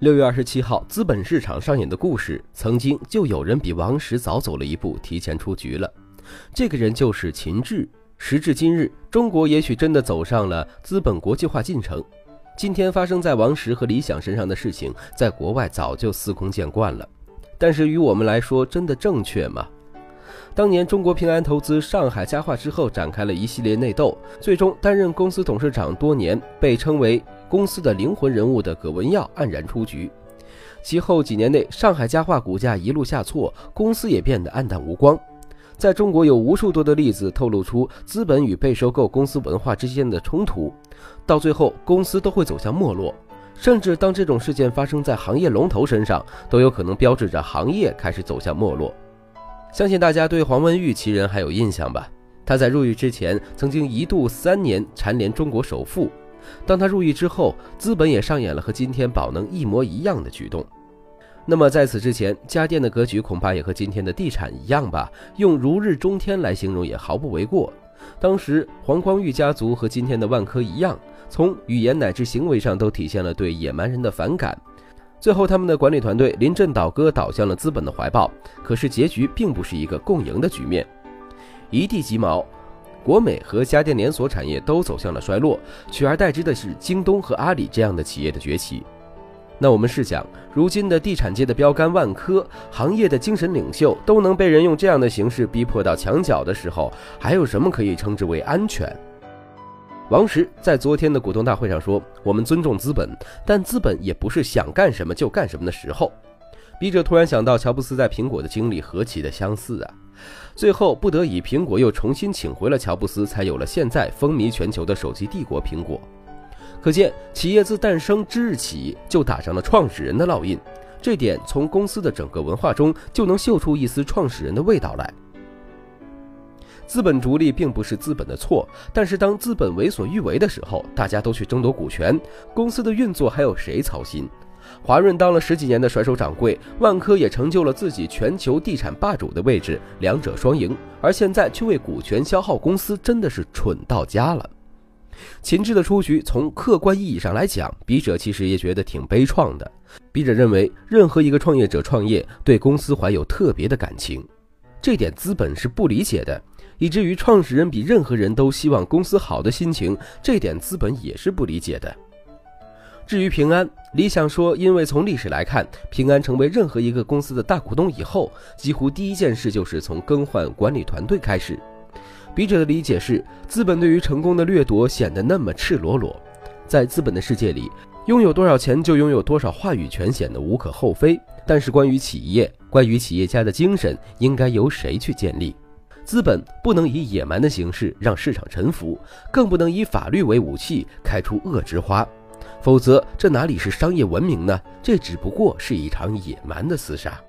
六月二十七号，资本市场上演的故事，曾经就有人比王石早走了一步，提前出局了。这个人就是秦志。时至今日，中国也许真的走上了资本国际化进程。今天发生在王石和李想身上的事情，在国外早就司空见惯了。但是于我们来说，真的正确吗？当年中国平安投资上海家化之后，展开了一系列内斗，最终担任公司董事长多年，被称为公司的灵魂人物的葛文耀黯然出局。其后几年内，上海家化股价一路下挫，公司也变得黯淡无光。在中国有无数多的例子透露出资本与被收购公司文化之间的冲突，到最后公司都会走向没落。甚至当这种事件发生在行业龙头身上，都有可能标志着行业开始走向没落。相信大家对黄文玉其人还有印象吧？他在入狱之前曾经一度三年蝉联中国首富，当他入狱之后，资本也上演了和今天宝能一模一样的举动。那么在此之前，家电的格局恐怕也和今天的地产一样吧？用如日中天来形容也毫不为过。当时黄光裕家族和今天的万科一样，从语言乃至行为上都体现了对野蛮人的反感。最后，他们的管理团队临阵倒戈，倒向了资本的怀抱。可是，结局并不是一个共赢的局面。一地鸡毛，国美和家电连锁产业都走向了衰落，取而代之的是京东和阿里这样的企业的崛起。那我们试想，如今的地产界的标杆万科，行业的精神领袖，都能被人用这样的形式逼迫到墙角的时候，还有什么可以称之为安全？王石在昨天的股东大会上说：“我们尊重资本，但资本也不是想干什么就干什么的时候。”笔者突然想到，乔布斯在苹果的经历何其的相似啊！最后不得已，苹果又重新请回了乔布斯，才有了现在风靡全球的手机帝国苹果。可见，企业自诞生之日起就打上了创始人的烙印，这点从公司的整个文化中就能嗅出一丝创始人的味道来。资本逐利并不是资本的错，但是当资本为所欲为的时候，大家都去争夺股权，公司的运作还有谁操心？华润当了十几年的甩手掌柜，万科也成就了自己全球地产霸主的位置，两者双赢，而现在却为股权消耗公司，真的是蠢到家了。秦志的出局，从客观意义上来讲，笔者其实也觉得挺悲怆的。笔者认为，任何一个创业者创业，对公司怀有特别的感情，这点资本是不理解的。以至于创始人比任何人都希望公司好的心情，这点资本也是不理解的。至于平安，理想说，因为从历史来看，平安成为任何一个公司的大股东以后，几乎第一件事就是从更换管理团队开始。笔者的理解是，资本对于成功的掠夺显得那么赤裸裸，在资本的世界里，拥有多少钱就拥有多少话语权，显得无可厚非。但是关于企业，关于企业家的精神，应该由谁去建立？资本不能以野蛮的形式让市场臣服，更不能以法律为武器开出恶之花，否则这哪里是商业文明呢？这只不过是一场野蛮的厮杀。